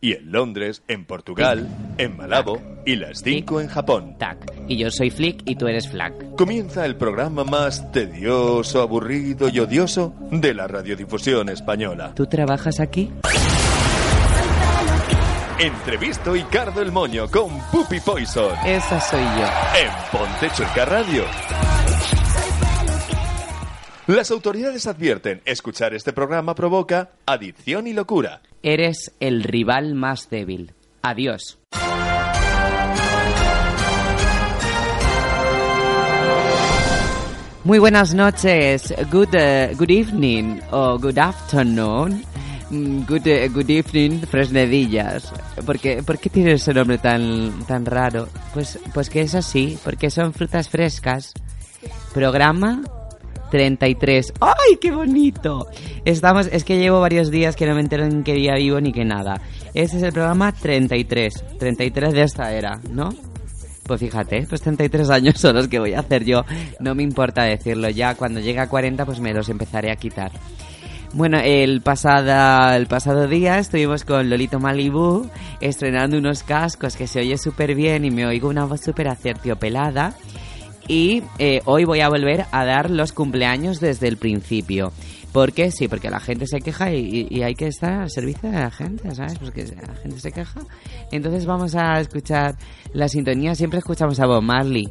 Y en Londres, en Portugal, en Malabo y las 5 en Japón. Tac. Y yo soy Flick y tú eres Flack. Comienza el programa más tedioso, aburrido y odioso de la radiodifusión española. ¿Tú trabajas aquí? Entrevisto y Cardo el Moño con Puppy Poison Esa soy yo. en Ponte Chueca Radio. Las autoridades advierten, escuchar este programa provoca adicción y locura. Eres el rival más débil. Adiós. Muy buenas noches, good, eh, good evening o good afternoon, Mm, good, eh, good evening, Fresnedillas. ¿Por qué, por qué tiene ese nombre tan, tan raro? Pues, pues que es así, porque son frutas frescas. Programa 33. ¡Ay, qué bonito! Estamos, es que llevo varios días que no me entero en qué día vivo ni qué nada. Este es el programa 33. 33 de esta era, ¿no? Pues fíjate, pues 33 años son los que voy a hacer yo. No me importa decirlo ya. Cuando llegue a 40, pues me los empezaré a quitar. Bueno, el, pasada, el pasado día estuvimos con Lolito Malibu estrenando unos cascos que se oye súper bien y me oigo una voz súper acertiopelada. Y eh, hoy voy a volver a dar los cumpleaños desde el principio. ¿Por qué? Sí, porque la gente se queja y, y hay que estar al servicio de la gente, ¿sabes? Porque la gente se queja. Entonces vamos a escuchar la sintonía. Siempre escuchamos a Bob Marley.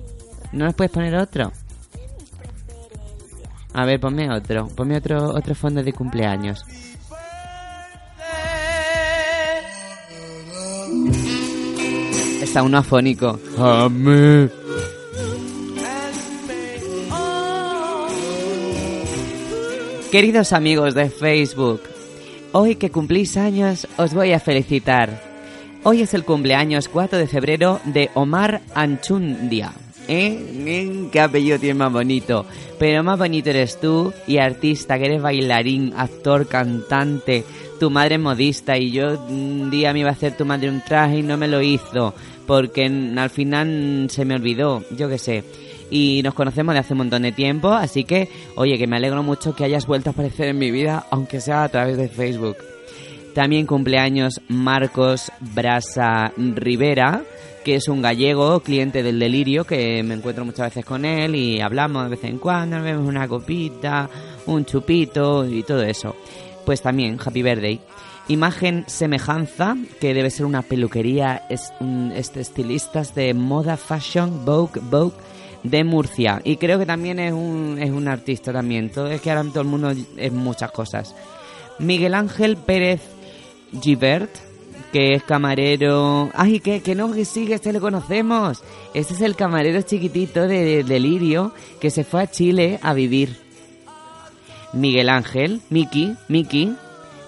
¿No nos puedes poner otro? A ver, ponme otro. Ponme otro, otro fondo de cumpleaños. Está uno afónico. Amén. Queridos amigos de Facebook, hoy que cumplís años os voy a felicitar. Hoy es el cumpleaños 4 de febrero de Omar Anchundia. ¿Eh? ¿Eh? ¿Qué apellido tiene más bonito? Pero más bonito eres tú y artista, que eres bailarín, actor, cantante, tu madre modista y yo un día me iba a hacer tu madre un traje y no me lo hizo porque al final se me olvidó, yo qué sé. Y nos conocemos de hace un montón de tiempo, así que, oye, que me alegro mucho que hayas vuelto a aparecer en mi vida, aunque sea a través de Facebook. También cumpleaños Marcos Brasa Rivera, que es un gallego, cliente del delirio, que me encuentro muchas veces con él y hablamos de vez en cuando, nos vemos una copita, un chupito y todo eso. Pues también, Happy Birthday. Imagen Semejanza, que debe ser una peluquería, es este, estilistas de moda, fashion, Vogue, Vogue de Murcia. Y creo que también es un, es un artista también. Todo es que ahora todo el mundo es muchas cosas. Miguel Ángel Pérez Givert, que es camarero. ¡Ay, que, que no, que sí, que este lo conocemos! Este es el camarero chiquitito de, de Delirio que se fue a Chile a vivir. Miguel Ángel, Miki, Miki.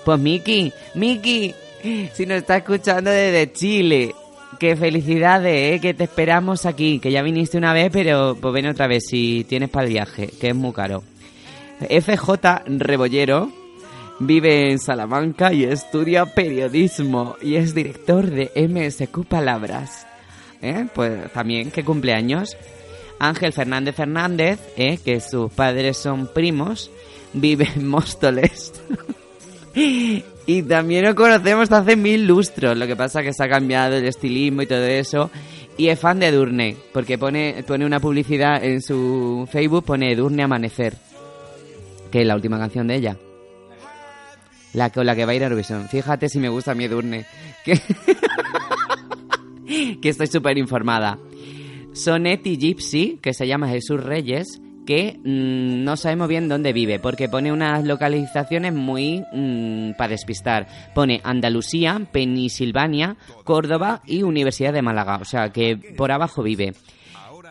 Pues Miki, Miki, si nos está escuchando desde Chile. Qué felicidades, ¿eh? que te esperamos aquí. Que ya viniste una vez, pero pues ven otra vez si tienes para el viaje, que es muy caro. FJ Rebollero vive en Salamanca y estudia periodismo y es director de MSQ Palabras. ¿Eh? Pues también, ¿qué cumpleaños? Ángel Fernández Fernández, ¿eh? que sus padres son primos, vive en Móstoles. y también lo conocemos hace mil lustros. Lo que pasa es que se ha cambiado el estilismo y todo eso. Y es fan de Edurne, porque pone, pone una publicidad en su Facebook, pone Edurne Amanecer, que es la última canción de ella. La con la que va a ir a Eurovisión. Fíjate si me gusta mi Edurne. Que, que estoy súper informada. Sonetti Gypsy, que se llama Jesús Reyes, que mmm, no sabemos bien dónde vive, porque pone unas localizaciones muy mmm, para despistar. Pone Andalucía, Pensilvania, Córdoba y Universidad de Málaga, o sea que por abajo vive.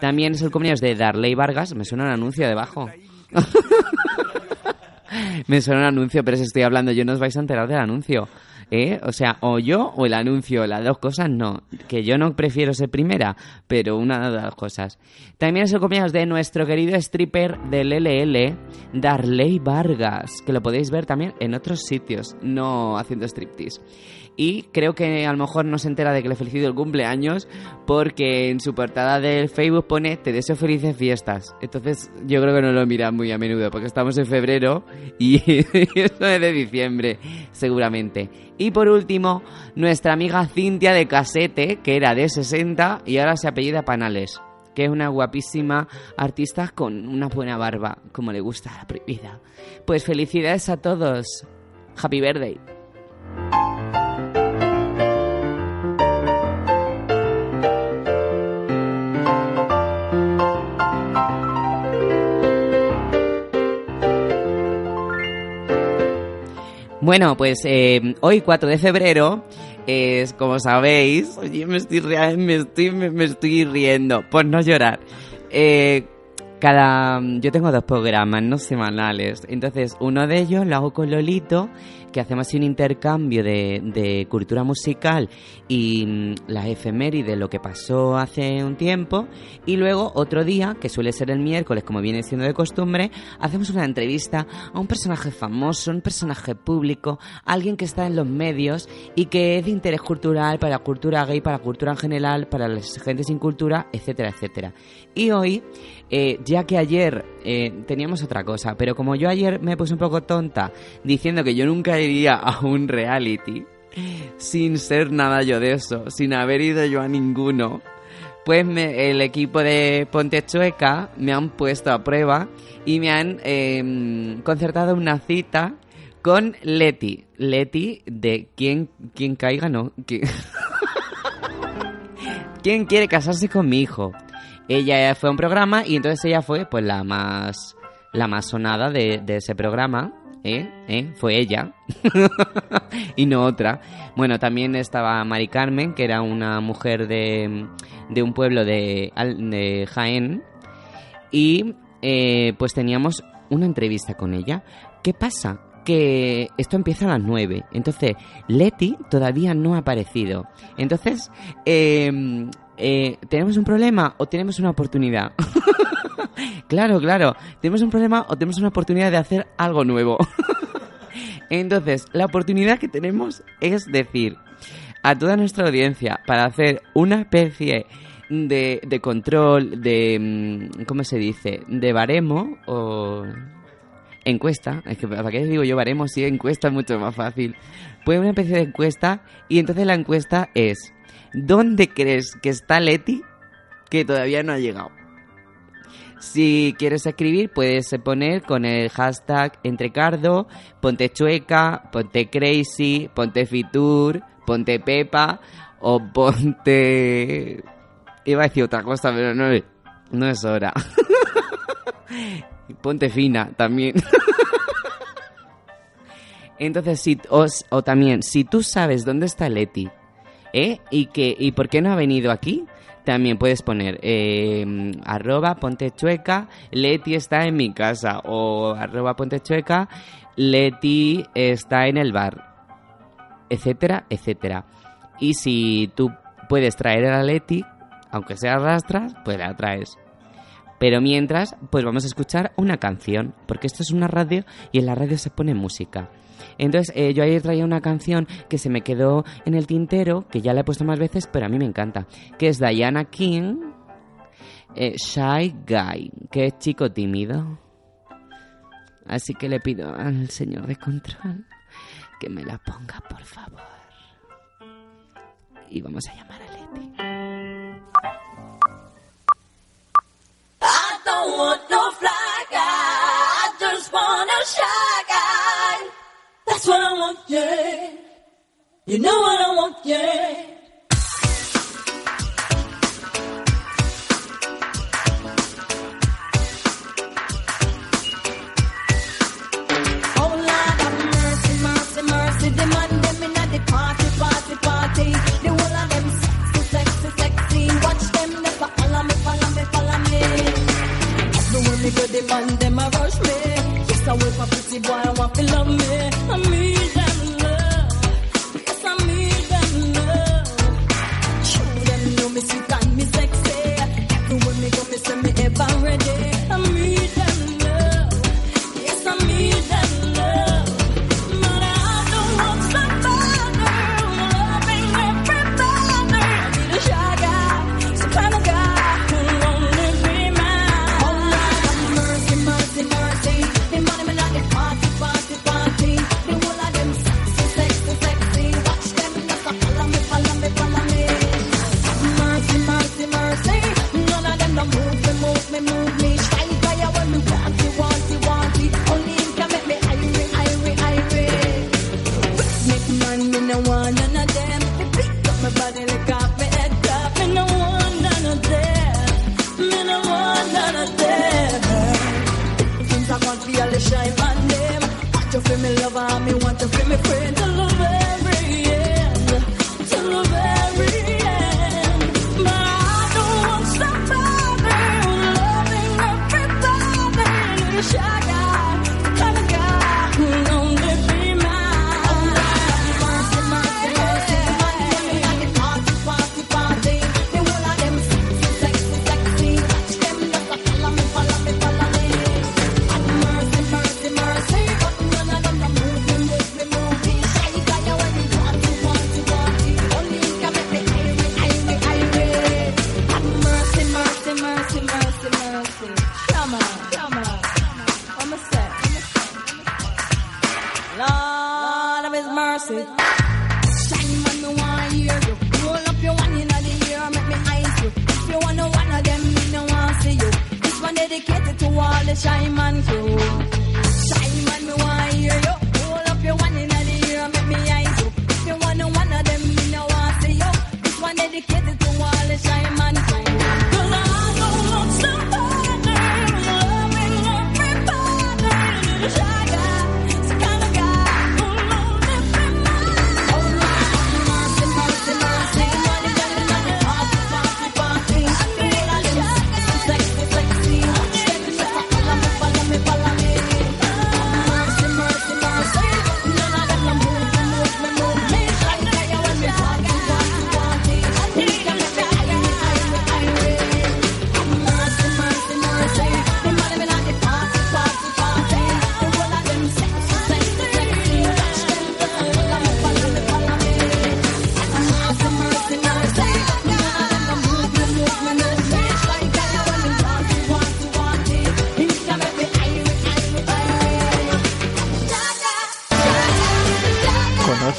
También es el cumpleaños de Darley Vargas, me suena un anuncio debajo. me suena un anuncio, pero si estoy hablando yo no os vais a enterar del anuncio. ¿Eh? O sea, o yo o el anuncio, las dos cosas no. Que yo no prefiero ser primera, pero una de las cosas. También es el de nuestro querido stripper del LL, Darley Vargas, que lo podéis ver también en otros sitios, no haciendo striptease. Y creo que a lo mejor no se entera de que le felicito el cumpleaños porque en su portada del Facebook pone te deseo felices fiestas. Entonces yo creo que no lo mira muy a menudo porque estamos en febrero y eso es de diciembre seguramente. Y por último, nuestra amiga Cintia de Casete, que era de 60 y ahora se apellida Panales que es una guapísima artista con una buena barba, como le gusta la prohibida. Pues felicidades a todos. Happy birthday. Bueno, pues eh, hoy 4 de febrero es, como sabéis, oye, me estoy, me estoy, me, estoy riendo, por no llorar. Eh, cada, yo tengo dos programas, no semanales. Entonces, uno de ellos lo hago con Lolito que hacemos un intercambio de, de cultura musical y mm, las efemérides, lo que pasó hace un tiempo. Y luego otro día, que suele ser el miércoles, como viene siendo de costumbre, hacemos una entrevista a un personaje famoso, un personaje público, alguien que está en los medios y que es de interés cultural para la cultura gay, para la cultura en general, para la gente sin cultura, etcétera, etcétera. Y hoy, eh, ya que ayer eh, teníamos otra cosa, pero como yo ayer me puse un poco tonta diciendo que yo nunca iría a un reality sin ser nada yo de eso, sin haber ido yo a ninguno, pues el equipo de Ponte Chueca me han puesto a prueba y me han em, concertado una cita con Leti. Leti de quién, quién caiga, no. ¿Quién quiere casarse con mi hijo? Ella fue a un programa y entonces ella fue pues la más la más sonada de, de ese programa ¿Eh? ¿Eh? Fue ella y no otra. Bueno, también estaba Mari Carmen, que era una mujer de, de un pueblo de, de Jaén. Y eh, pues teníamos una entrevista con ella. ¿Qué pasa? Que esto empieza a las 9. Entonces, Leti todavía no ha aparecido. Entonces, em, eh, ¿tenemos un problema o tenemos una oportunidad? claro, claro. Tenemos un problema o tenemos una oportunidad de hacer algo nuevo. Entonces, la oportunidad que tenemos es decir a toda nuestra audiencia para hacer una especie de, de control, de... Mm, ¿Cómo se dice? De baremo o encuesta, es que para qué digo yo baremo si encuesta es mucho más fácil. Pues una especie de encuesta y entonces la encuesta es ¿dónde crees que está Leti que todavía no ha llegado? Si quieres escribir, puedes poner con el hashtag entrecardo, ponte chueca, ponte crazy, ponte fitur, ponte pepa o ponte... Iba a decir otra cosa, pero no, no es hora. ponte fina también. Entonces, si, o, también, si tú sabes dónde está Leti, ¿eh? Y, que, ¿Y por qué no ha venido aquí? También puedes poner eh, arroba ponte chueca, Leti está en mi casa o arroba ponte chueca, Leti está en el bar, etcétera, etcétera. Y si tú puedes traer a Leti, aunque sea rastras, pues la traes. Pero mientras, pues vamos a escuchar una canción, porque esto es una radio y en la radio se pone música. Entonces, eh, yo ayer traía una canción que se me quedó en el tintero, que ya la he puesto más veces, pero a mí me encanta, que es Diana King, eh, Shy Guy, que es chico tímido. Así que le pido al señor de control que me la ponga, por favor. Y vamos a llamar a Leti. That's what I want, yeah. You know what I want, yeah. Oh, man Yes, I wait for pretty boy, I want to love me. I need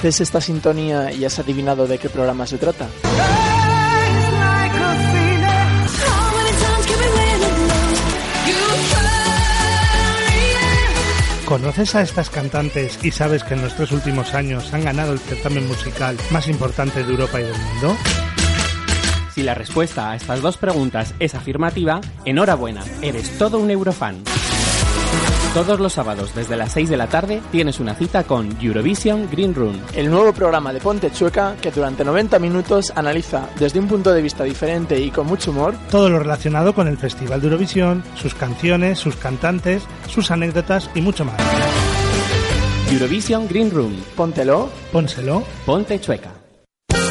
¿Conoces esta sintonía y has adivinado de qué programa se trata? ¿Conoces a estas cantantes y sabes que en los tres últimos años han ganado el certamen musical más importante de Europa y del mundo? Si la respuesta a estas dos preguntas es afirmativa, enhorabuena, eres todo un eurofan. Todos los sábados desde las 6 de la tarde tienes una cita con Eurovision Green Room. El nuevo programa de Ponte Chueca que durante 90 minutos analiza desde un punto de vista diferente y con mucho humor Todo lo relacionado con el Festival de Eurovisión, sus canciones, sus cantantes, sus anécdotas y mucho más. Eurovision Green Room. Póntelo. Pónselo. Ponte chueca.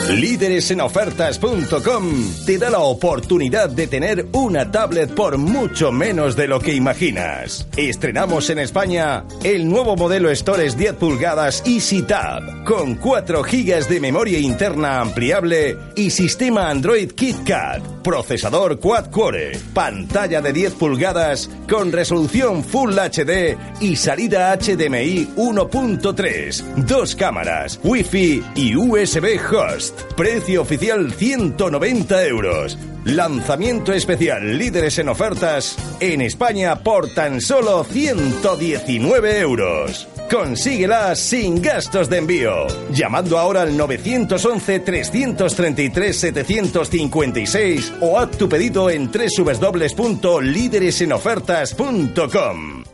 Líderesenofertas.com te da la oportunidad de tener una tablet por mucho menos de lo que imaginas. Estrenamos en España el nuevo modelo Stores 10 pulgadas EasyTab con 4 GB de memoria interna ampliable y sistema Android KitKat, procesador quad-core, pantalla de 10 pulgadas con resolución Full HD y salida HDMI 1.3, dos cámaras, Wi-Fi y USB host. Precio oficial 190 euros. Lanzamiento especial líderes en ofertas en España por tan solo 119 euros. Consíguela sin gastos de envío. Llamando ahora al 911-333-756 o haz tu pedido en www.líderesenofertas.com.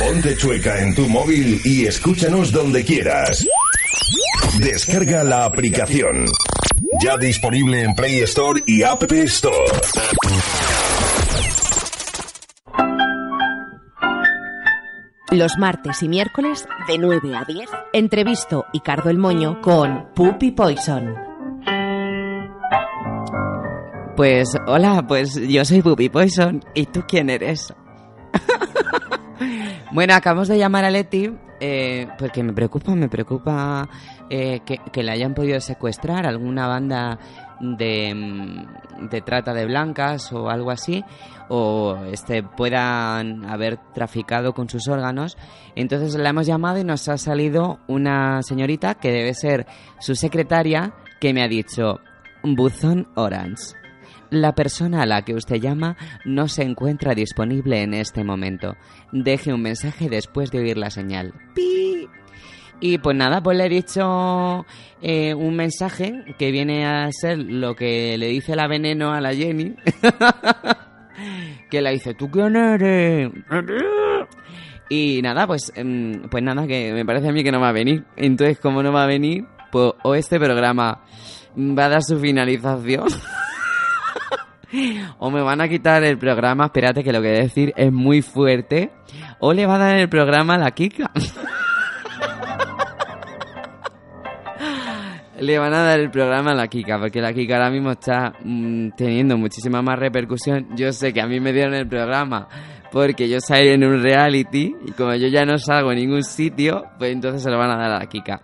Ponte chueca en tu móvil y escúchanos donde quieras. Descarga la aplicación. Ya disponible en Play Store y App Store. Los martes y miércoles de 9 a 10, entrevisto y cardo el moño con Puppy Poison. Pues hola, pues yo soy Puppy Poison. ¿Y tú quién eres? Bueno, acabamos de llamar a Leti eh, porque me preocupa, me preocupa eh, que, que le hayan podido secuestrar alguna banda de, mm, de trata de blancas o algo así o este puedan haber traficado con sus órganos. Entonces la hemos llamado y nos ha salido una señorita que debe ser su secretaria que me ha dicho buzón orange. La persona a la que usted llama no se encuentra disponible en este momento. Deje un mensaje después de oír la señal. ¡Pi! Y pues nada, pues le he dicho eh, un mensaje que viene a ser lo que le dice la veneno a la Jenny. que la dice, ¿tú quién eres? Y nada, pues, em, pues nada, que me parece a mí que no va a venir. Entonces, como no va a venir, pues o este programa va a dar su finalización. o me van a quitar el programa, espérate que lo que voy a decir es muy fuerte. O le va a dar el programa a la Kika. le van a dar el programa a la Kika, porque la Kika ahora mismo está mm, teniendo muchísima más repercusión. Yo sé que a mí me dieron el programa porque yo salí en un reality y como yo ya no salgo en ningún sitio, pues entonces se lo van a dar a la Kika.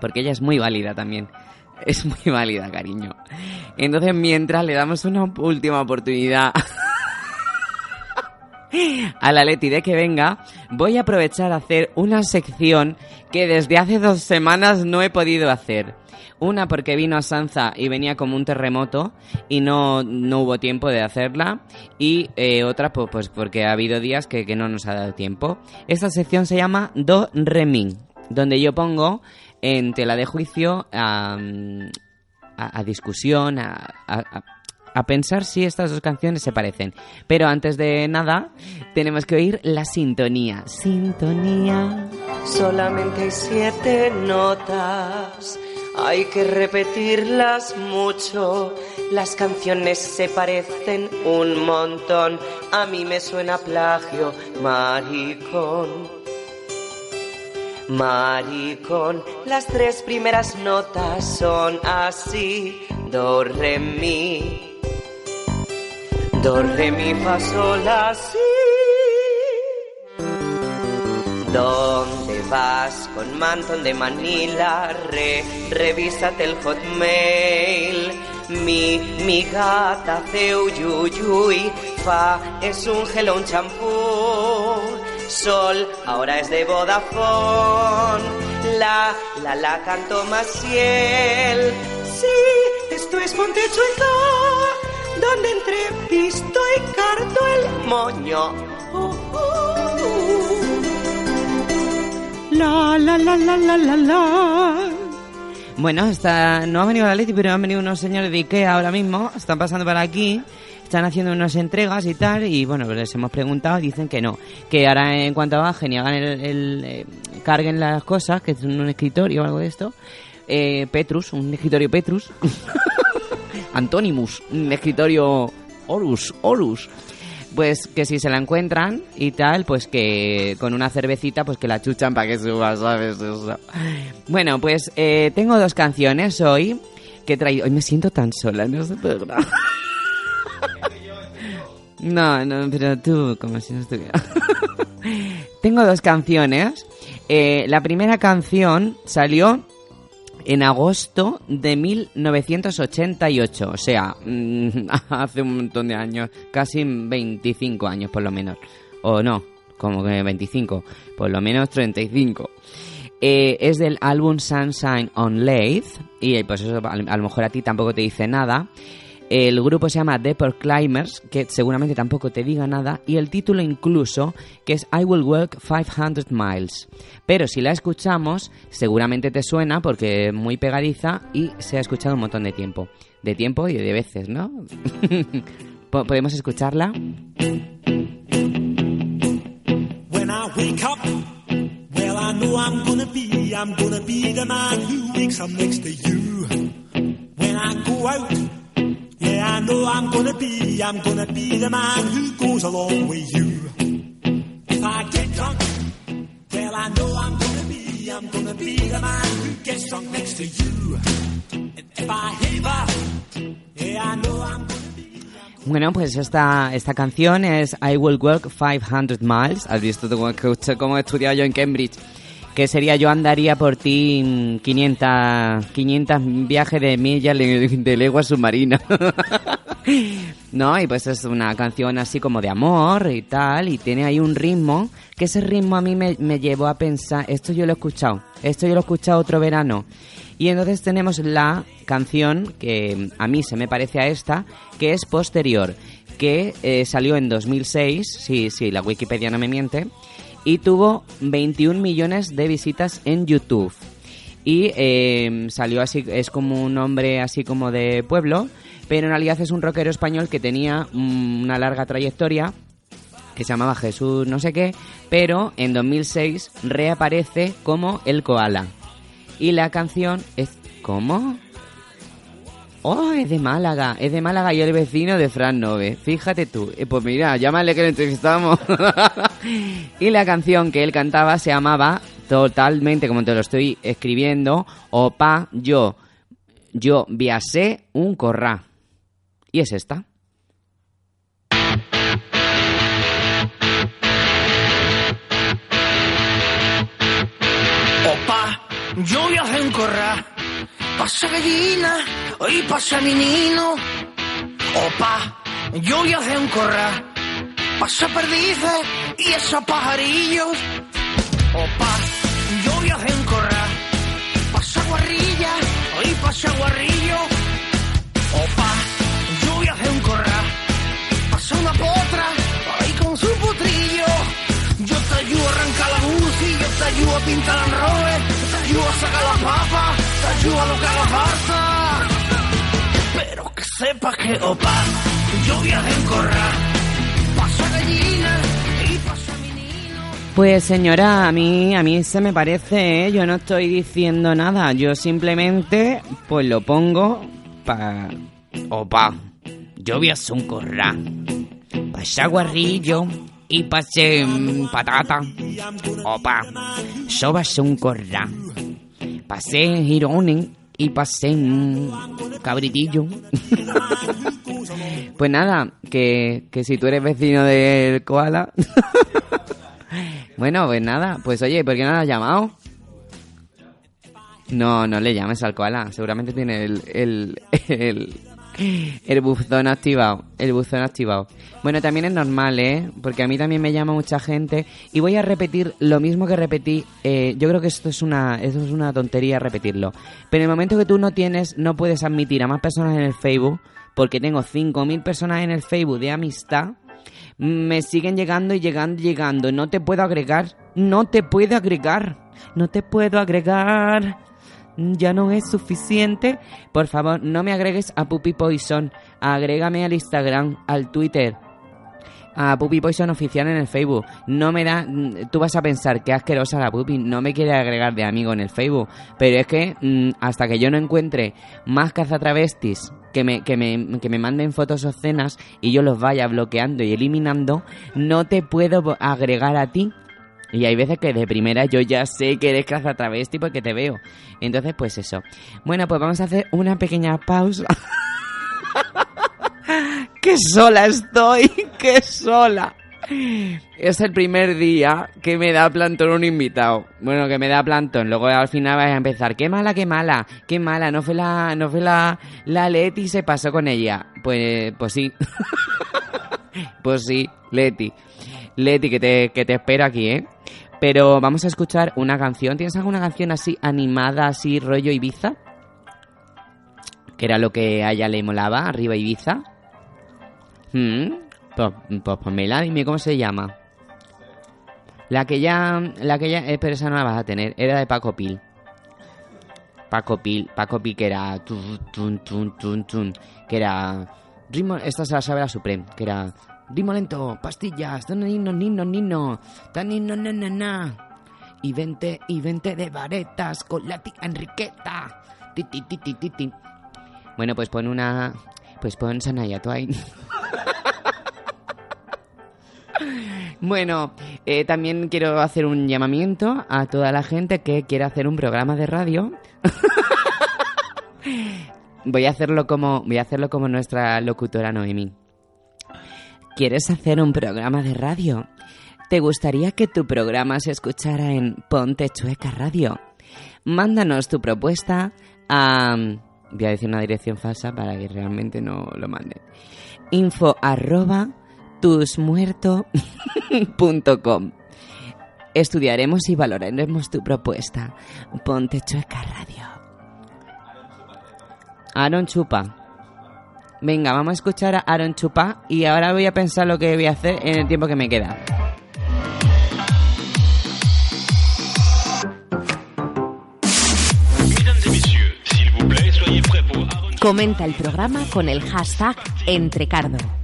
Porque ella es muy válida también. Es muy válida, cariño. Entonces, mientras le damos una última oportunidad a la Leti de que venga, voy a aprovechar a hacer una sección que desde hace dos semanas no he podido hacer. Una porque vino a Sanza y venía como un terremoto y no, no hubo tiempo de hacerla. Y eh, otra pues, pues porque ha habido días que, que no nos ha dado tiempo. Esta sección se llama Do Re Mi, donde yo pongo en tela de juicio a, discusión, a, a- a pensar si estas dos canciones se parecen. Pero antes de nada, tenemos que oír la sintonía. Sintonía. Solamente hay siete notas, hay que repetirlas mucho. Las canciones se parecen un montón, a mí me suena plagio, maricón. Maricón, las tres primeras notas son así, do, re, mi. Do, re, mi, fa, sol, así. ¿Dónde vas con mantón de Manila? Re, revísate el hotmail. Mi, mi gata hace uyuyuy. Fa es un gel o un champú. Sol ahora es de Vodafone. La, la, la canto Maciel. Sí, esto es Montechueca, donde entre pisto y carto el moño. La, la, la, la, la, la, la. Bueno, está, no ha venido la Leti, pero han venido unos señores de Ikea ahora mismo. Están pasando por aquí. Están haciendo unas entregas y tal. Y bueno, pues les hemos preguntado. Dicen que no. Que ahora en cuanto bajen y hagan el, el, eh, carguen las cosas, que es un escritorio o algo de esto. eh, Petrus, un escritorio Petrus. Antonimus, un escritorio Horus, Horus. Pues que si se la encuentran y tal, pues que con una cervecita, pues que la chuchan para que suba, ¿sabes? Bueno, pues eh, tengo dos canciones hoy que he traído. Hoy me siento tan sola en este programa. No, no, pero tú, como si no estuviera. tengo dos canciones. Eh, la primera canción salió en agosto de 1988, o sea, mm, hace un montón de años, casi 25 años por lo menos, o no, como que 25, por lo menos 35. Eh, es del álbum Sunshine on Lathe, y pues eso a, a lo mejor a ti tampoco te dice nada. El grupo se llama Deport Climbers, que seguramente tampoco te diga nada, y el título incluso, que es I Will Walk 500 Miles. Pero si la escuchamos, seguramente te suena porque es muy pegadiza y se ha escuchado un montón de tiempo. De tiempo y de veces, ¿no? Po- ¿Podemos escucharla? When I wake up, well, I know I'm gonna be, I'm gonna be the man who wakes up you. When I go out, I know I'm gonna be, I'm gonna be the man who goes along with you. If I get drunk, well, I know I'm gonna be, I'm gonna be the man who gets drunk next to you. Bueno, pues esta, esta canción es I Will Walk 500 Miles. ¿Has visto cómo he estudiado yo en Cambridge? Que sería yo andaría por ti mm, 500, 500 viajes de millas de, de legua submarina. ¿no? Y pues es una canción así como de amor y tal, y tiene ahí un ritmo, que ese ritmo a mí me, me llevó a pensar, esto yo lo he escuchado, esto yo lo he escuchado otro verano. Y entonces tenemos la canción que a mí se me parece a esta, que es posterior, que eh, salió en 2006, sí, sí, la Wikipedia no me miente, y tuvo 21 millones de visitas en YouTube. Y eh, salió así, es como un hombre así como de pueblo, pero en realidad es un rockero español que tenía una larga trayectoria que se llamaba Jesús no sé qué, pero en 2006 reaparece como el koala. Y la canción es... ¿Cómo? Oh, es de Málaga, es de Málaga y el vecino de Fran Nove. Fíjate tú. Eh, pues mira, llámale que le entrevistamos. y la canción que él cantaba se llamaba totalmente, como te lo estoy escribiendo, Opa, yo, yo viasé un corrá. Y es esta. Opa, yo hacer un corral. Pasa gallina y pasa menino. Opa, yo voy un corral. Pasa perdices y esos pajarillos. Opa, yo voy a un corral. Pasa guarrilla y pasa guarrillo. Opa, yo voy a hacer un corral. Pasa una potra ahí con su potrillo. Yo te ayudo a arrancar la UCI, yo te ayudo a pintar el robe, te ayudo a la papa, te ayudo a locar la farsa. Pero que sepas que, opa, yo voy a encorrar, paso a gallina y paso a Pues señora, a mí, a mí se me parece, ¿eh? yo no estoy diciendo nada, yo simplemente pues lo pongo para... Opa, yo hacer un corral, pasa guarrillo y pasé mm, patata. Opa, yo voy a hacer un corral, pasé girones y pasé mm, cabritillo. pues nada, que, que si tú eres vecino del koala... Bueno, pues nada, pues oye, ¿por qué no has llamado? No, no le llames al koala, seguramente tiene el, el, el, el buzón activado, el buzón activado. Bueno, también es normal, ¿eh? Porque a mí también me llama mucha gente y voy a repetir lo mismo que repetí. eh, yo creo que esto es una, esto es una tontería repetirlo. Pero en el momento que tú no tienes, no puedes admitir a más personas en el Facebook, porque tengo 5.000 personas en el Facebook de amistad, me siguen llegando y llegando y llegando. No te puedo agregar. No te puedo agregar. No te puedo agregar. Ya no es suficiente. Por favor, no me agregues a Puppy Poison. Agrégame al Instagram, al Twitter. A Puppy Poison oficial en el Facebook. No me da. Tú vas a pensar que asquerosa la Puppy. No me quiere agregar de amigo en el Facebook. Pero es que mm, hasta que yo no encuentre más cazatravestis que me, que, me, que me manden fotos obscenas y yo los vaya bloqueando y eliminando, no te puedo agregar a ti. Y hay veces que de primera yo ya sé que eres cazatravesti porque te veo. Entonces, pues eso. Bueno, pues vamos a hacer una pequeña pausa. ¡Qué sola estoy! ¡Qué sola! Es el primer día que me da plantón un invitado. Bueno, que me da plantón. Luego al final vais a empezar. ¡Qué mala, qué mala! ¡Qué mala! No fue la, no fue la, la Leti se pasó con ella. Pues, pues sí. pues sí, Leti. Leti, que te, que te espero aquí, ¿eh? Pero vamos a escuchar una canción. ¿Tienes alguna canción así animada, así rollo Ibiza? Que era lo que a ella le molaba, arriba Ibiza. Mm, Pues, pues ponmela, dime cómo se llama. La que ya. La que ya. eh, pero esa no la vas a tener. Era de Paco Pil. Paco Pil. Paco Pil que era. tun, tun, tun, que era. Ritmo. Esta se la sabe la Supreme. Que era. Ritmo lento. Pastillas. Nino, nino, nino. Na, na. Y vente, y vente de varetas con la tía Enriqueta. Ti, ti, ti, ti, ti, ti. Bueno, pues pon una. Pues pon Sanaya Twain. Bueno, eh, también quiero hacer un llamamiento a toda la gente que quiera hacer un programa de radio. voy a hacerlo como voy a hacerlo como nuestra locutora Noemi. ¿Quieres hacer un programa de radio? ¿Te gustaría que tu programa se escuchara en Ponte Chueca Radio? Mándanos tu propuesta a voy a decir una dirección falsa para que realmente no lo manden. Info arroba tusmuerto.com Estudiaremos y valoraremos tu propuesta. Ponte chueca radio. Aaron Chupa. Venga, vamos a escuchar a Aaron Chupa y ahora voy a pensar lo que voy a hacer en el tiempo que me queda. Comenta el programa con el hashtag Entrecardo.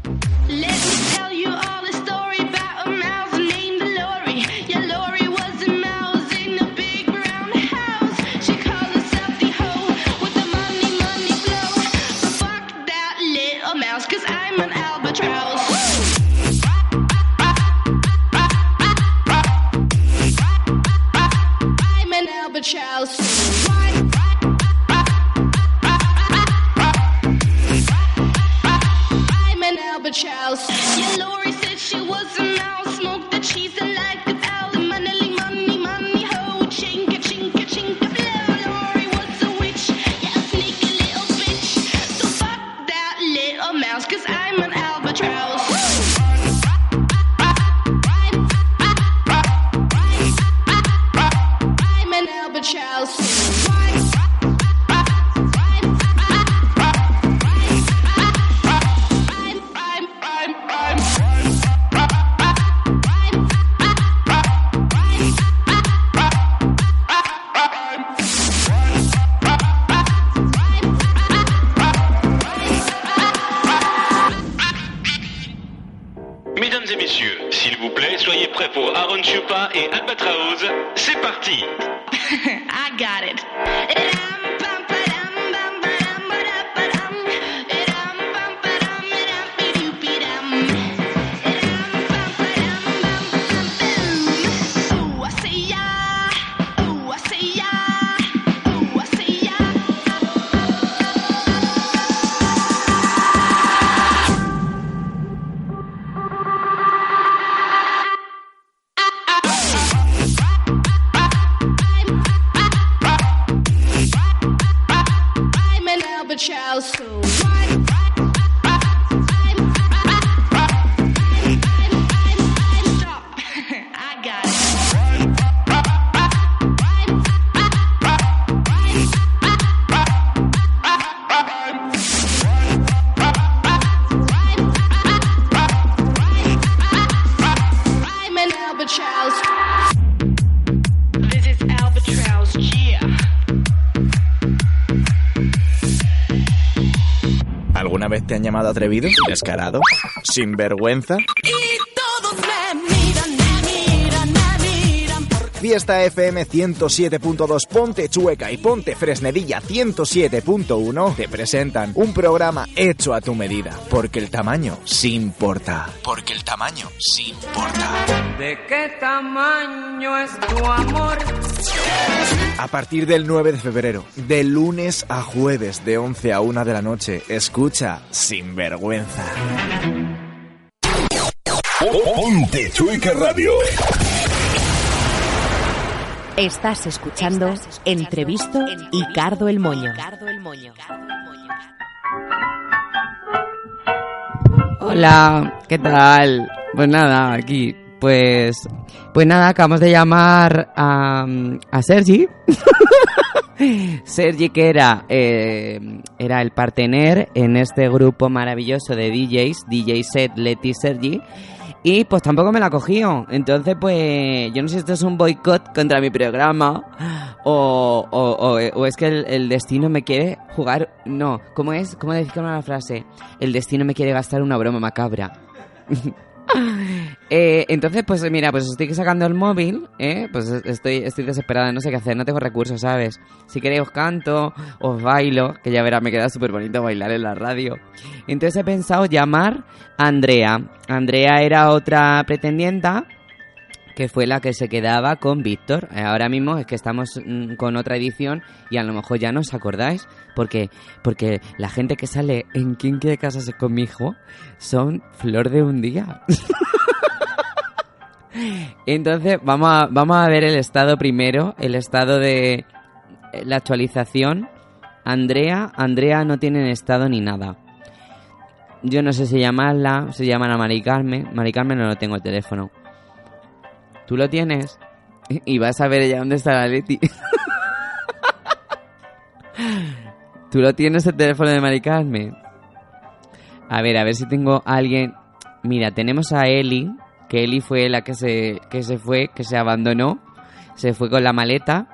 Llamado atrevido? ¿Descarado? ¿Sinvergüenza? Fiesta FM 107.2 Ponte Chueca y Ponte Fresnedilla 107.1 te presentan un programa hecho a tu medida, porque el tamaño sí importa. Porque el tamaño sí importa. ¿De qué tamaño es tu amor? A partir del 9 de febrero, de lunes a jueves, de 11 a 1 de la noche, escucha Sinvergüenza. Ponte Chueca Radio. Estás escuchando Entrevisto y Cardo el Moño. Hola, ¿qué tal? Pues nada, aquí. Pues, pues nada, acabamos de llamar a, a Sergi. Sergi, que era, eh, era el partener en este grupo maravilloso de DJs, DJ Set, Leti Sergi. Y pues tampoco me la cogió. Entonces, pues yo no sé si esto es un boicot contra mi programa o, o, o- es que el, el destino me quiere jugar. No, ¿cómo es? ¿Cómo decir una frase? El destino me quiere gastar una broma macabra. Eh, entonces, pues mira, pues estoy sacando el móvil, ¿eh? Pues estoy, estoy desesperada, no sé qué hacer, no tengo recursos, ¿sabes? Si queréis os canto, os bailo, que ya verás, me queda súper bonito bailar en la radio. Entonces he pensado llamar a Andrea. Andrea era otra pretendienta que fue la que se quedaba con Víctor. Eh, Ahora mismo es que estamos mm, con otra edición y a lo mejor ya no os acordáis, porque, porque la gente que sale en ¿Quién quiere casarse con mi hijo? son flor de un día. Entonces, vamos a, vamos a ver el estado primero, el estado de eh, la actualización Andrea, Andrea no tiene estado ni nada. Yo no sé si llamarla, si llaman a Mari Carmen. Mari Carmen no lo tengo el teléfono. ¿Tú lo tienes? Y vas a ver ella dónde está la Leti. ¿Tú lo tienes el teléfono de Mari Carmen? A ver, a ver si tengo a alguien. Mira, tenemos a Eli, que Eli fue la que se, que se fue, que se abandonó. Se fue con la maleta.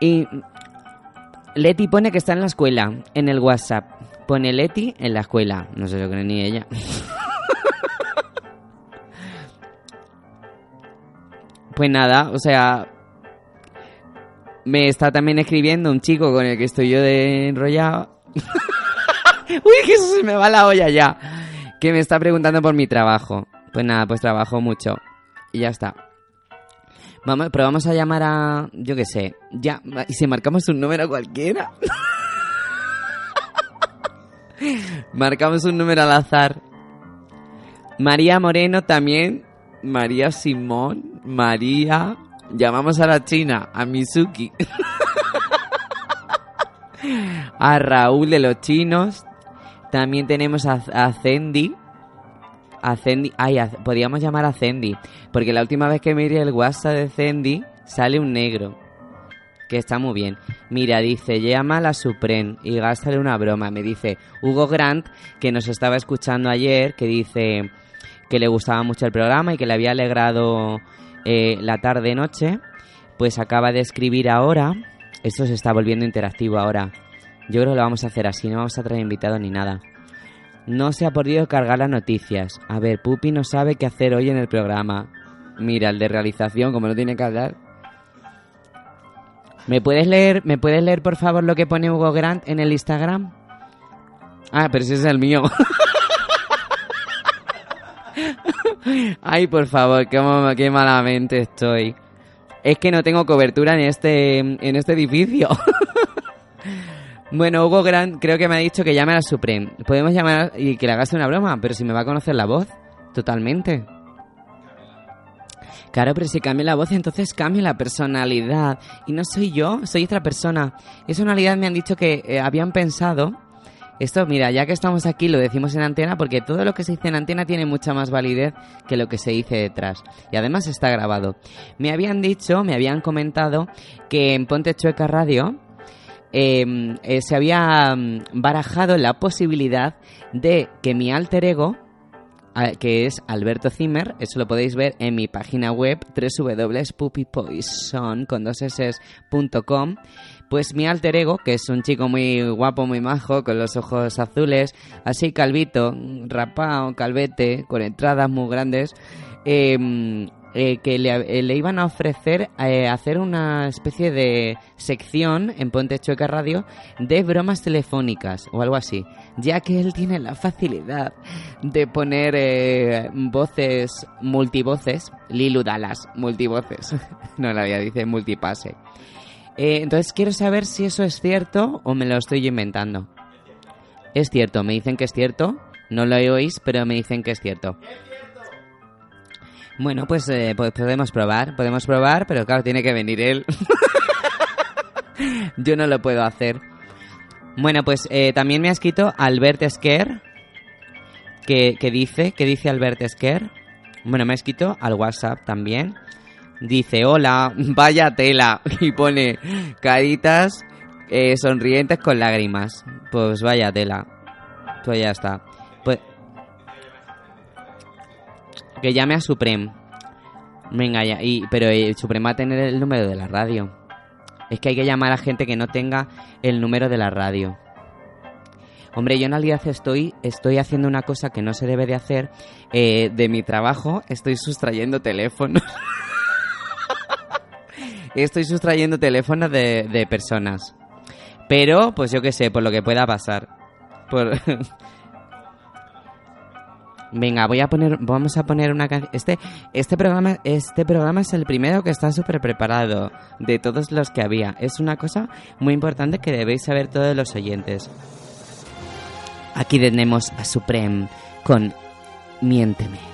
Y Leti pone que está en la escuela, en el WhatsApp. Pone Leti en la escuela. No se lo cree ni ella. pues nada, o sea, me está también escribiendo un chico con el que estoy yo de enrollado. Uy, que eso se me va la olla ya. Que me está preguntando por mi trabajo. Pues nada, pues trabajo mucho. Y ya está. Vamos, pero vamos a llamar a. Yo qué sé. Ya. ¿Y si marcamos un número cualquiera? marcamos un número al azar. María Moreno también. María Simón. María. Llamamos a la China. A Mizuki. a Raúl de los chinos. También tenemos a, a Cendi. A Cendi. Ay, podríamos llamar a Cendi. Porque la última vez que miré el WhatsApp de Cendi sale un negro. Que está muy bien. Mira, dice, llama a la Supreme y gástale una broma. Me dice Hugo Grant, que nos estaba escuchando ayer, que dice que le gustaba mucho el programa y que le había alegrado eh, la tarde-noche. Pues acaba de escribir ahora. Esto se está volviendo interactivo ahora. Yo creo que lo vamos a hacer así, no vamos a traer invitados ni nada. No se ha podido cargar las noticias. A ver, Pupi no sabe qué hacer hoy en el programa. Mira, el de realización, como no tiene que hablar. ¿Me puedes leer, me puedes leer por favor lo que pone Hugo Grant en el Instagram? Ah, pero ese es el mío. Ay, por favor, qué, malamente estoy. Es que no tengo cobertura en este, en este edificio. bueno, Hugo Grant creo que me ha dicho que llame a la Supreme. Podemos llamar y que le hagas una broma, pero si me va a conocer la voz, totalmente. Claro, pero si cambia la voz, entonces cambia la personalidad. Y no soy yo, soy otra persona. Esa realidad me han dicho que eh, habían pensado. Esto, mira, ya que estamos aquí, lo decimos en antena porque todo lo que se dice en antena tiene mucha más validez que lo que se dice detrás. Y además está grabado. Me habían dicho, me habían comentado que en Ponte Chueca Radio eh, eh, se había mm, barajado la posibilidad de que mi alter ego, que es Alberto Zimmer, eso lo podéis ver en mi página web www.puppypoison con dos s.com. Pues mi alter ego, que es un chico muy guapo, muy majo, con los ojos azules, así calvito, rapado, calvete, con entradas muy grandes, eh, eh, que le, eh, le iban a ofrecer eh, hacer una especie de sección en Ponte Chueca Radio de bromas telefónicas o algo así, ya que él tiene la facilidad de poner voces multivoces, Lilu Dallas, multivoces, no la vida dice multipase. Eh, entonces quiero saber si eso es cierto o me lo estoy inventando. Es cierto, me dicen que es cierto, no lo oís, pero me dicen que es cierto. Bueno, pues, eh, pues podemos probar, podemos probar, pero claro, tiene que venir él. Yo no lo puedo hacer. Bueno, pues eh, también me ha escrito Albert Esquer, que, que dice, que dice Albert Esquer. Bueno, me ha escrito al WhatsApp también. Dice, hola, vaya tela. Y pone caritas eh, sonrientes con lágrimas. Pues vaya tela. Pues ya está. Pues que llame a Supreme. Venga, ya. Y, pero eh, Supreme va a tener el número de la radio. Es que hay que llamar a gente que no tenga el número de la radio. Hombre, yo en realidad estoy, estoy haciendo una cosa que no se debe de hacer. Eh, de mi trabajo estoy sustrayendo teléfonos. estoy sustrayendo teléfonos de, de personas. Pero, pues yo qué sé, por lo que pueda pasar. Por... Venga, voy a poner, vamos a poner una canción. Este, este programa, este programa es el primero que está súper preparado de todos los que había. Es una cosa muy importante que debéis saber todos los oyentes. Aquí tenemos a Supreme con Miénteme.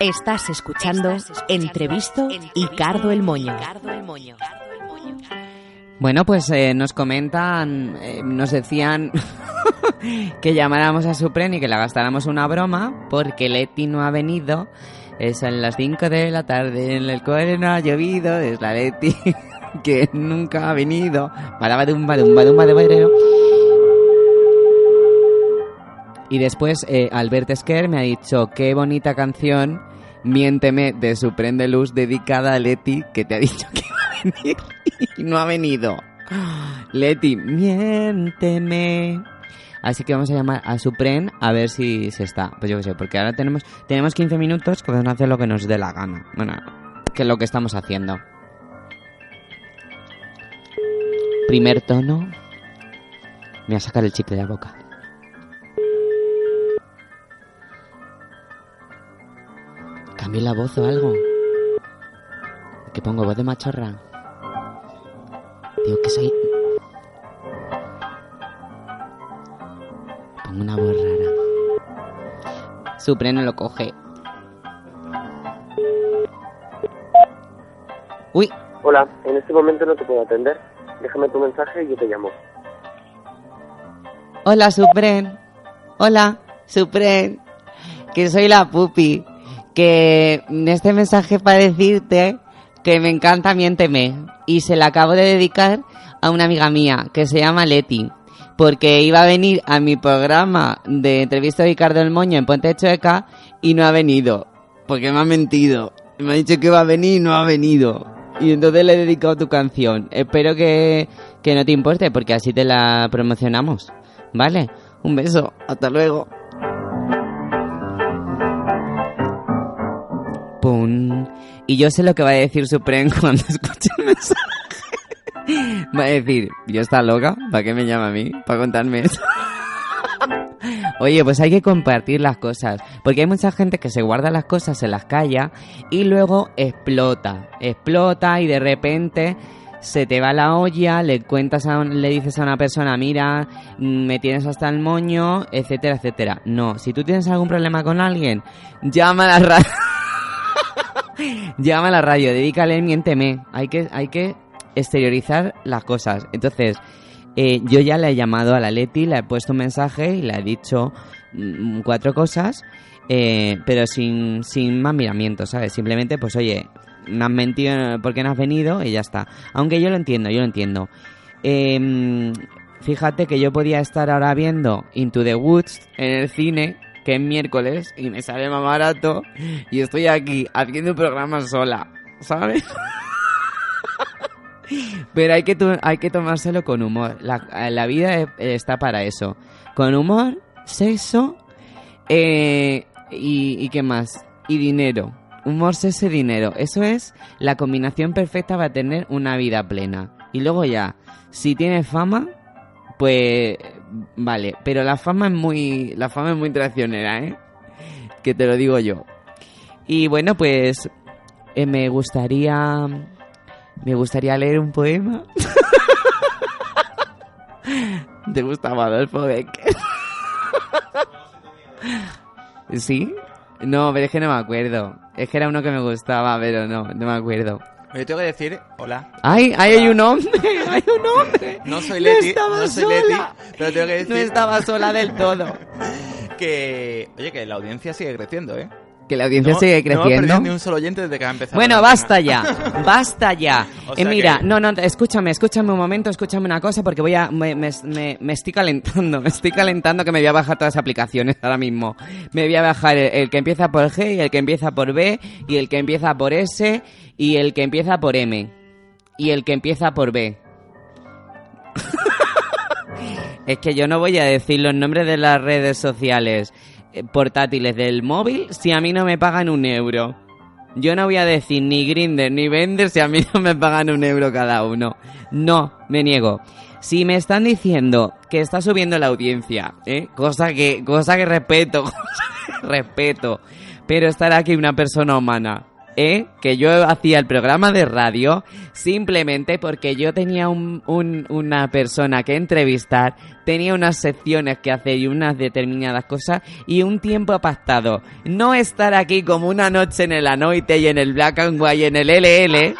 Estás escuchando Entrevisto y Cardo el Moño. Bueno, pues eh, nos comentan, eh, nos decían que llamáramos a Supren y que le gastáramos una broma porque Leti no ha venido. Es a las 5 de la tarde, en el cual no ha llovido, es la Leti que nunca ha venido. Badabadum, badum, badum, badum, badum. Y después eh, Albert Esquer me ha dicho, qué bonita canción, Miénteme, de Supren de Luz, dedicada a Leti, que te ha dicho que iba a venir y no ha venido. Leti, miénteme. Así que vamos a llamar a Supren a ver si se está. Pues yo qué sé, porque ahora tenemos, tenemos 15 minutos que podemos hacer lo que nos dé la gana. Bueno, que es lo que estamos haciendo. Primer tono. Me voy a sacar el chicle de la boca. ¿Cambié la voz o algo? ¿Que pongo voz de machorra? Digo que soy... Pongo una voz rara. Supre no lo coge. Uy, Hola, en este momento no te puedo atender. Déjame tu mensaje y yo te llamo. hola Supren. Hola, Supren. Que soy la pupi. Que este mensaje para decirte que me encanta Miénteme. Y se la acabo de dedicar a una amiga mía que se llama Leti. Porque iba a venir a mi programa de entrevista de Ricardo El Moño en Puente Chueca y no ha venido. Porque me ha mentido. Me ha dicho que iba a venir y no ha venido. Y entonces le he dedicado tu canción. Espero que, que no te importe porque así te la promocionamos. ¿Vale? Un beso. Hasta luego. Y yo sé lo que va a decir Supren cuando escuche el mensaje. Va a decir, ¿yo está loca? ¿Para qué me llama a mí? ¿Para contarme eso? Oye, pues hay que compartir las cosas, porque hay mucha gente que se guarda las cosas, se las calla y luego explota, explota y de repente se te va la olla, le cuentas a le dices a una persona, mira, mm, me tienes hasta el moño, etcétera, etcétera. No, si tú tienes algún problema con alguien, llama a la radio. llama a la radio, dedícale, miénteme. Hay que, hay que exteriorizar las cosas. Entonces, eh, yo ya le he llamado a la Leti, le he puesto un mensaje y le he dicho mm, cuatro cosas, eh, pero sin, sin más miramientos, ¿sabes? Simplemente, pues oye, me has mentido porque no has venido y ya está. Aunque yo lo entiendo, yo lo entiendo. Eh, fíjate que yo podía estar ahora viendo Into the Woods en el cine, que es miércoles, y me sale más barato, y estoy aquí haciendo un programa sola, ¿sabes? Pero hay que, hay que tomárselo con humor. La, la vida está para eso. Con humor, sexo eh, y, y qué más. Y dinero. Humor, sexo y dinero. Eso es la combinación perfecta para tener una vida plena. Y luego ya, si tienes fama, pues vale, pero la fama es muy la fama es muy traicionera, ¿eh? Que te lo digo yo. Y bueno, pues eh, me gustaría me gustaría leer un poema. ¿Te gustaba Adolfo Becker? ¿Sí? No, pero es que no me acuerdo. Es que era uno que me gustaba, pero no, no me acuerdo. Yo tengo que decir, hola. ¡Ay, ay, hay un hombre! ¡Hay un hombre! No soy Leti, estaba no soy sola. Leti, pero tengo que decir No estaba sola del todo. que, oye, que la audiencia sigue creciendo, ¿eh? Que la audiencia No- sigue No creciendo. perdido ni un solo oyente desde que ha empezado. Bueno, basta ya, basta ya. O Eh, mira, que- no, no, escúchame, escúchame un momento, escúchame una cosa porque voy a, me, me- me- me estoy calentando, me estoy calentando que me voy a bajar todas las aplicaciones ahora mismo. Me voy a bajar el, el que empieza por G y el que empieza por B y el que empieza por S y el que empieza por M y el que empieza por B. es que yo no voy a decir los nombres de las redes sociales portátiles del móvil si a mí no me pagan un euro. Yo no voy a decir ni Grinder ni Vender si a mí no me pagan un euro cada uno. No, me niego. Si me están diciendo que está subiendo la audiencia, ¿eh? cosa que cosa que respeto, respeto, pero estar aquí una persona humana, ¿eh? que yo hacía el programa de radio simplemente porque yo tenía un- un- una persona que entrevistar, tenía unas secciones que hacer y unas determinadas cosas y un tiempo pactado. No estar aquí como una noche en el Anoite y en el Black and White y en el LL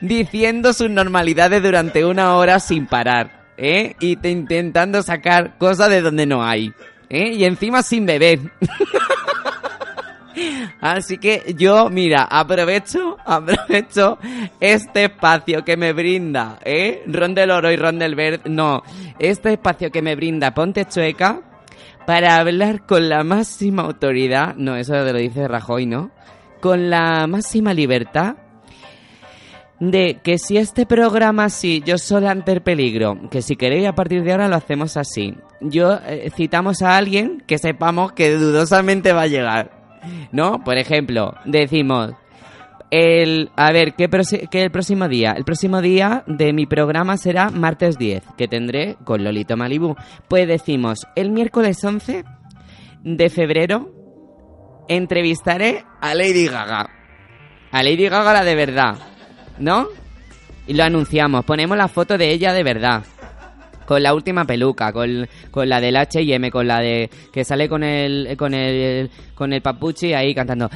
diciendo sus normalidades durante una hora sin parar, ¿eh? Y te- intentando sacar cosas de donde no hay, ¿eh? Y encima sin beber. Así que yo, mira, aprovecho, aprovecho este espacio que me brinda, ¿eh? Ron del Oro y Ron del Verde, no, este espacio que me brinda Ponte Chueca para hablar con la máxima autoridad, no, eso lo dice Rajoy, ¿no? Con la máxima libertad de que si este programa así, yo sola ante el peligro, que si queréis a partir de ahora lo hacemos así. Yo eh, citamos a alguien que sepamos que dudosamente va a llegar. ¿No? Por ejemplo, decimos el a ver, ¿qué, qué el próximo día? El próximo día de mi programa será martes 10, que tendré con Lolito Malibu. Pues decimos, el miércoles 11 de febrero entrevistaré a Lady Gaga. A Lady Gaga la de verdad, ¿no? Y lo anunciamos, ponemos la foto de ella de verdad. Con la última peluca, con, con la del H&M, con la de... Que sale con el... Con el, con el papuchi ahí cantando...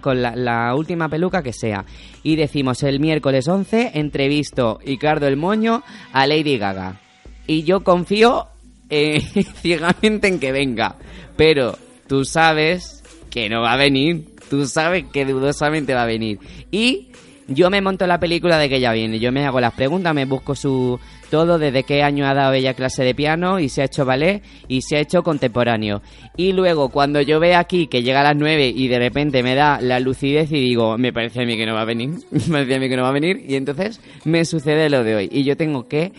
con la, la última peluca que sea. Y decimos el miércoles 11, entrevisto Ricardo el Moño a Lady Gaga. Y yo confío eh, ciegamente en que venga. Pero tú sabes que no va a venir. Tú sabes que dudosamente va a venir. Y yo me monto la película de que ella viene. Yo me hago las preguntas, me busco su todo, desde qué año ha dado ella clase de piano y se ha hecho ballet y se ha hecho contemporáneo. Y luego cuando yo veo aquí que llega a las 9 y de repente me da la lucidez y digo, me parece a mí que no va a venir, me parece a mí que no va a venir y entonces me sucede lo de hoy. Y yo tengo que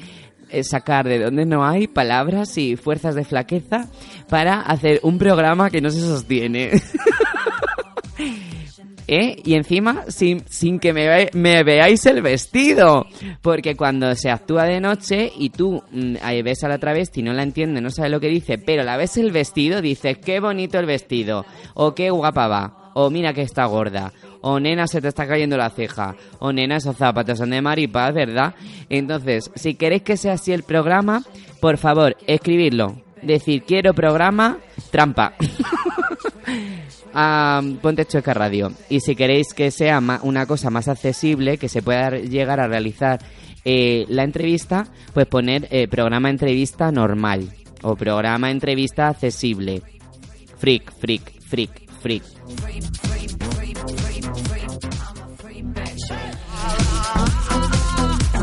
eh, sacar de donde no hay palabras y fuerzas de flaqueza para hacer un programa que no se sostiene. ¿Eh? Y encima sin, sin que me, ve- me veáis el vestido. Porque cuando se actúa de noche y tú mm, ahí ves a la travesti, no la entiende, no sabe lo que dice, pero la ves el vestido, dices, qué bonito el vestido. O qué guapa va. O mira que está gorda. O nena, se te está cayendo la ceja. O nena, esos zapatos son de maripaz, ¿verdad? Entonces, si queréis que sea así el programa, por favor, escribirlo. Decir, quiero programa, trampa. a Ponte Chueca Radio. Y si queréis que sea una cosa más accesible, que se pueda llegar a realizar eh, la entrevista, pues poner eh, programa entrevista normal o programa entrevista accesible. Freak, freak, freak, freak.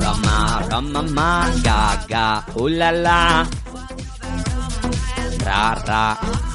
Rama, rama, ma, ga, ga, uh, la, ra.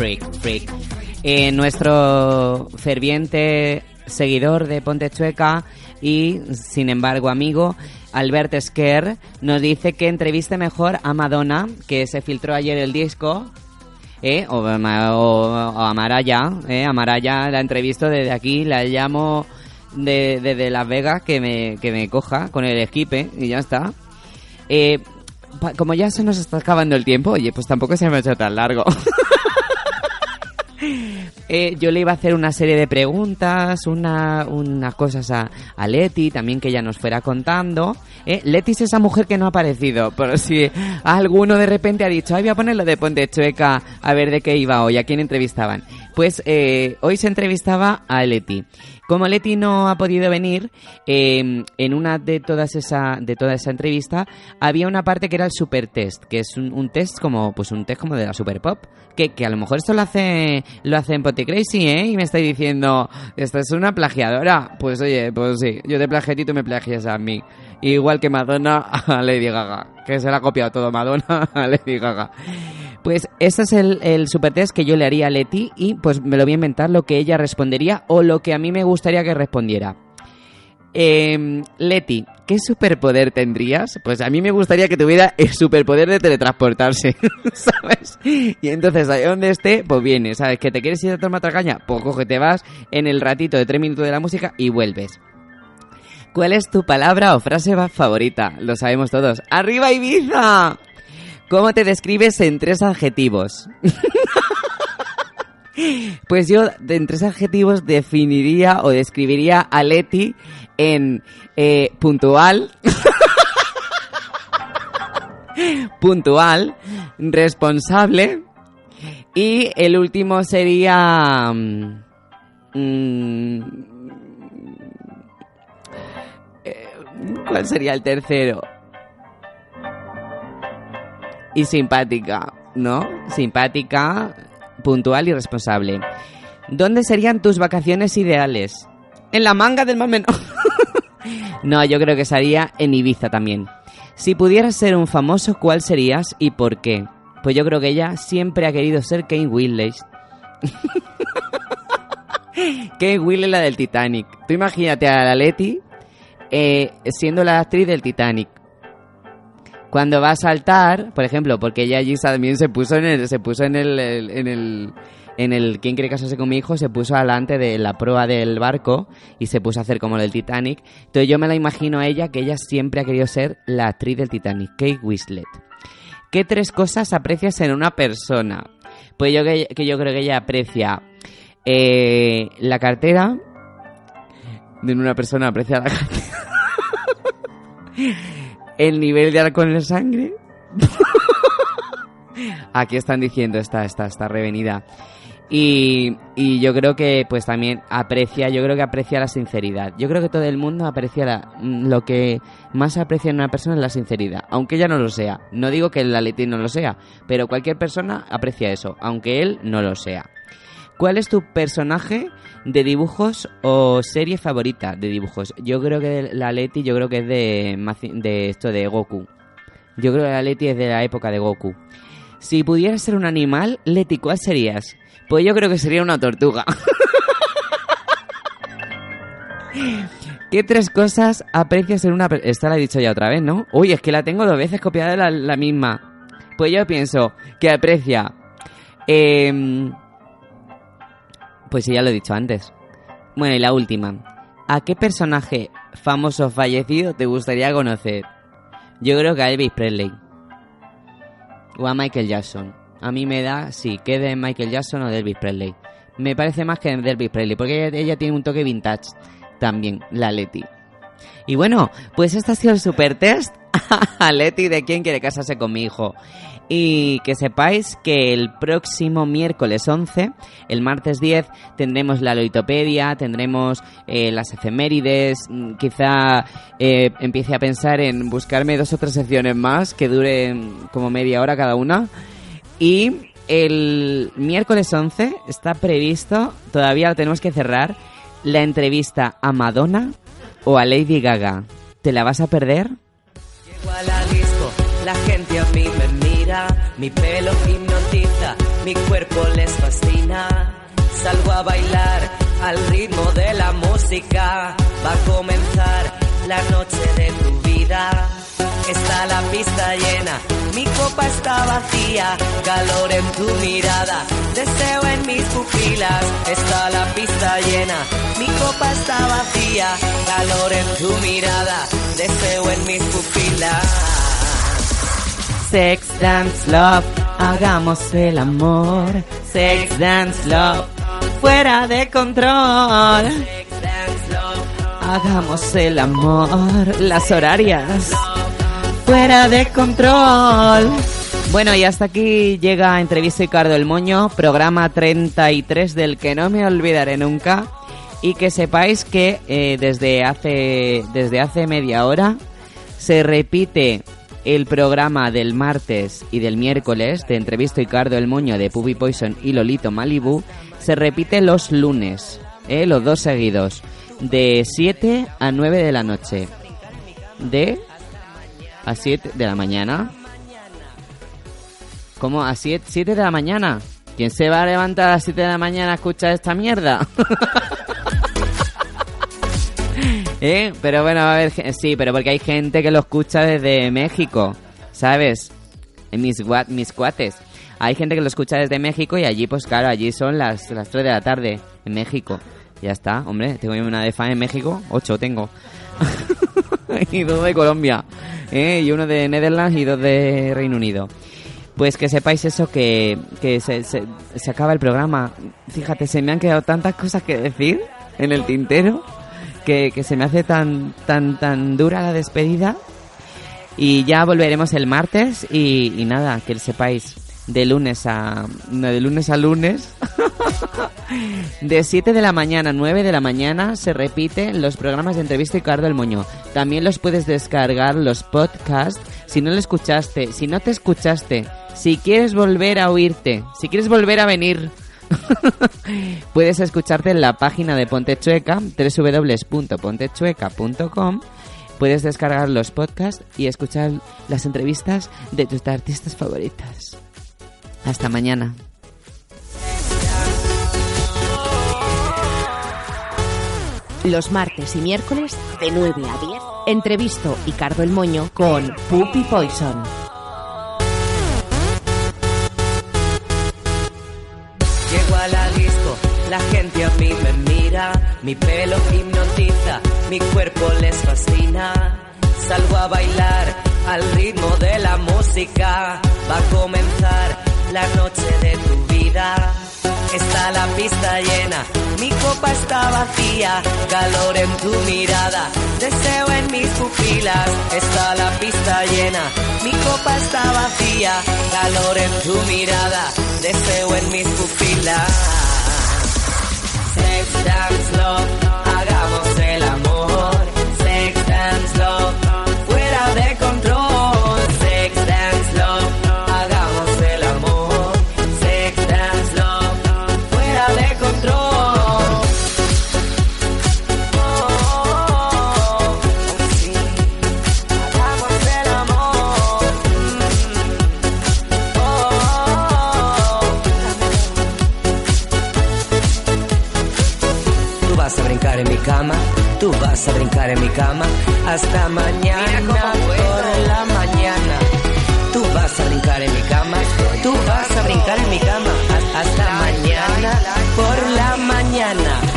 Freak, freak. Eh, nuestro ferviente seguidor de Ponte Chueca y, sin embargo, amigo, Albert Esquer, nos dice que entreviste mejor a Madonna, que se filtró ayer el disco, ¿eh? o, o- o a Maraya, ¿eh? la entrevisto desde aquí, la llamo de- desde Las Vegas que me, que me coja con el equipe y ya está. Eh, pa- como ya se nos está acabando el tiempo, oye, pues tampoco se me ha hecho tan largo. Eh, yo le iba a hacer una serie de preguntas, una, unas cosas a, Leti, también que ella nos fuera contando. Eh, Leti es esa mujer que no ha aparecido, por si alguno de repente ha dicho, ay, voy a ponerlo de Ponte Chueca, a ver de qué iba hoy, a quién entrevistaban. Pues eh, hoy se entrevistaba a Leti. Como Leti no ha podido venir, eh, en una de todas esa, de toda esa entrevista había una parte que era el super test, que es un, un test como, pues un test como de la super pop, que, que a lo mejor esto lo hace, lo hace en Potty Crazy, ¿eh? Y me estáis diciendo, esta es una plagiadora. Pues oye, pues sí, yo te plagié a tú me plagias a mí. Igual que Madonna a Lady Gaga, que se la ha copiado todo Madonna a Lady Gaga. Pues ese es el, el super test que yo le haría a Leti y pues me lo voy a inventar lo que ella respondería o lo que a mí me gustaría que respondiera. Eh, Leti, ¿qué superpoder tendrías? Pues a mí me gustaría que tuviera el superpoder de teletransportarse, ¿sabes? Y entonces, ahí donde esté, pues viene, ¿sabes? ¿Que te quieres ir a tomar otra caña? Pues coge, te vas en el ratito de tres minutos de la música y vuelves. ¿Cuál es tu palabra o frase favorita? Lo sabemos todos. ¡Arriba Ibiza! ¿Cómo te describes en tres adjetivos? Pues yo en tres adjetivos definiría o describiría a Leti en eh, puntual, puntual, responsable y el último sería... mm, mm, eh, ¿Cuál sería el tercero? Y simpática, ¿no? Simpática, puntual y responsable. ¿Dónde serían tus vacaciones ideales? En la manga del mar menor. no, yo creo que sería en Ibiza también. Si pudieras ser un famoso, ¿cuál serías y por qué? Pues yo creo que ella siempre ha querido ser Kate Winslet. Kate Winslet, la del Titanic. Tú imagínate a la Leti eh, siendo la actriz del Titanic. Cuando va a saltar, por ejemplo, porque ella allí también se puso en el, se puso en el, en el, en el ¿Quién quiere casarse con mi hijo? Se puso delante de la proa del barco y se puso a hacer como el Titanic. Entonces yo me la imagino a ella que ella siempre ha querido ser la actriz del Titanic, Kate Winslet. ¿Qué tres cosas aprecias en una persona? Pues yo que, yo creo que ella aprecia eh, la cartera. En una persona aprecia la cartera. el nivel de alcohol en la sangre. Aquí están diciendo, está, está, está revenida. Y, y yo creo que pues también aprecia, yo creo que aprecia la sinceridad. Yo creo que todo el mundo aprecia lo que más aprecia en una persona es la sinceridad, aunque ella no lo sea. No digo que la Leti no lo sea, pero cualquier persona aprecia eso, aunque él no lo sea. ¿Cuál es tu personaje de dibujos o serie favorita de dibujos? Yo creo que la Leti, yo creo que es de, esto de Goku. Yo creo que la Leti es de la época de Goku. Si pudieras ser un animal, Leti, ¿cuál serías? Pues yo creo que sería una tortuga. ¿Qué tres cosas aprecias en una persona? Esta la he dicho ya otra vez, ¿no? Uy, es que la tengo dos veces copiada la, la misma. Pues yo pienso que aprecia... em, pues sí, ya lo he dicho antes. Bueno, y la última. ¿A qué personaje famoso fallecido te gustaría conocer? Yo creo que a Elvis Presley. O a Michael Jackson. A mí me da, sí, que de Michael Jackson o de Elvis Presley. Me parece más que de Elvis Presley, porque ella, tiene un toque vintage también, la Leti. Y bueno, pues este ha sido el super test a Leti de quién quiere casarse con mi hijo. Y que sepáis que el próximo miércoles 11, el martes 10, tendremos la loitopedia, tendremos eh, las efemérides, mm, quizá eh, empiece a pensar en buscarme dos o tres secciones más que duren como media hora cada una. Y el miércoles 11 está previsto, todavía lo tenemos que cerrar, la entrevista a Madonna o a Lady Gaga. ¿Te la vas a perder? Llego a la disco, la gente a mí me mi pelo hipnotiza, mi cuerpo les fascina. Salgo a bailar al ritmo de la música. Va a comenzar la noche de tu vida. Está la pista llena, mi copa está vacía, calor en tu mirada, deseo en mis pupilas. Está la pista llena, mi copa está vacía, calor en tu mirada, deseo en mis pupilas. Sex, dance, love, hagamos el amor. Sex, dance, love, fuera de control. Hagamos el amor. Las horarias, fuera de control. Bueno, y hasta aquí llega Entrevista Ricardo el Moño, programa 33 del que no me olvidaré nunca. Y que sepáis que eh, desde, hace, desde hace media hora se repite el programa del martes y del miércoles de Entrevista Ricardo el Moño de Puppy Poison y Lolito Malibu. Se repite los lunes, eh, los dos seguidos, de 7 a 9 de la noche. De a 7 de la mañana. ¿Cómo? ¿A 7, 7 de la mañana? ¿Quién se va a levantar a las 7 de la mañana a escuchar esta mierda? ¿Eh? Pero bueno, a ver, sí, pero porque hay gente que lo escucha desde México, ¿sabes? Mis, gua- mis cuates. Hay gente que lo escucha desde México y allí, pues claro, allí son las, las 3 de la tarde en México. Ya está, hombre, tengo una de fan en México, 8 tengo. y dos de Colombia. ¿eh? Y uno de Netherlands y dos de Reino Unido. Pues que sepáis eso, que, que se, se acaba el programa. Fíjate, se me han quedado tantas cosas que decir en el tintero que, se me hace tan, tan, tan dura la despedida. Y ya volveremos el martes y, y nada, que sepáis, de lunes a... no, de lunes a lunes. de 7 de la mañana a 9 de la mañana se repiten los programas de entrevista y Cardo el Moño. También los puedes descargar, los podcasts, si no lo escuchaste, si no te escuchaste, si quieres volver a oírte, si quieres volver a venir... Puedes escucharte en la página de Ponte Chueca, www.pontechueca.com. Puedes descargar los podcasts y escuchar las entrevistas de tus artistas favoritas. Hasta mañana. Los martes y miércoles de 9 a 10, entrevisto y Cardo el Moño con Puppy Poison. La gente a mí me mira, mi pelo hipnotiza, mi cuerpo les fascina. Salgo a bailar al ritmo de la música, va a comenzar la noche de tu vida. Está la pista llena, mi copa está vacía, calor en tu mirada, deseo en mis pupilas. Está la pista llena, mi copa está vacía, calor en tu mirada, deseo en mis pupilas. Sex dance love, hagamos el amor. Sex dance love, cama, tú vas a brincar en mi cama hasta mañana por la mañana. Tú vas a brincar en mi cama, tú vas a brincar en mi cama hasta mañana por la mañana.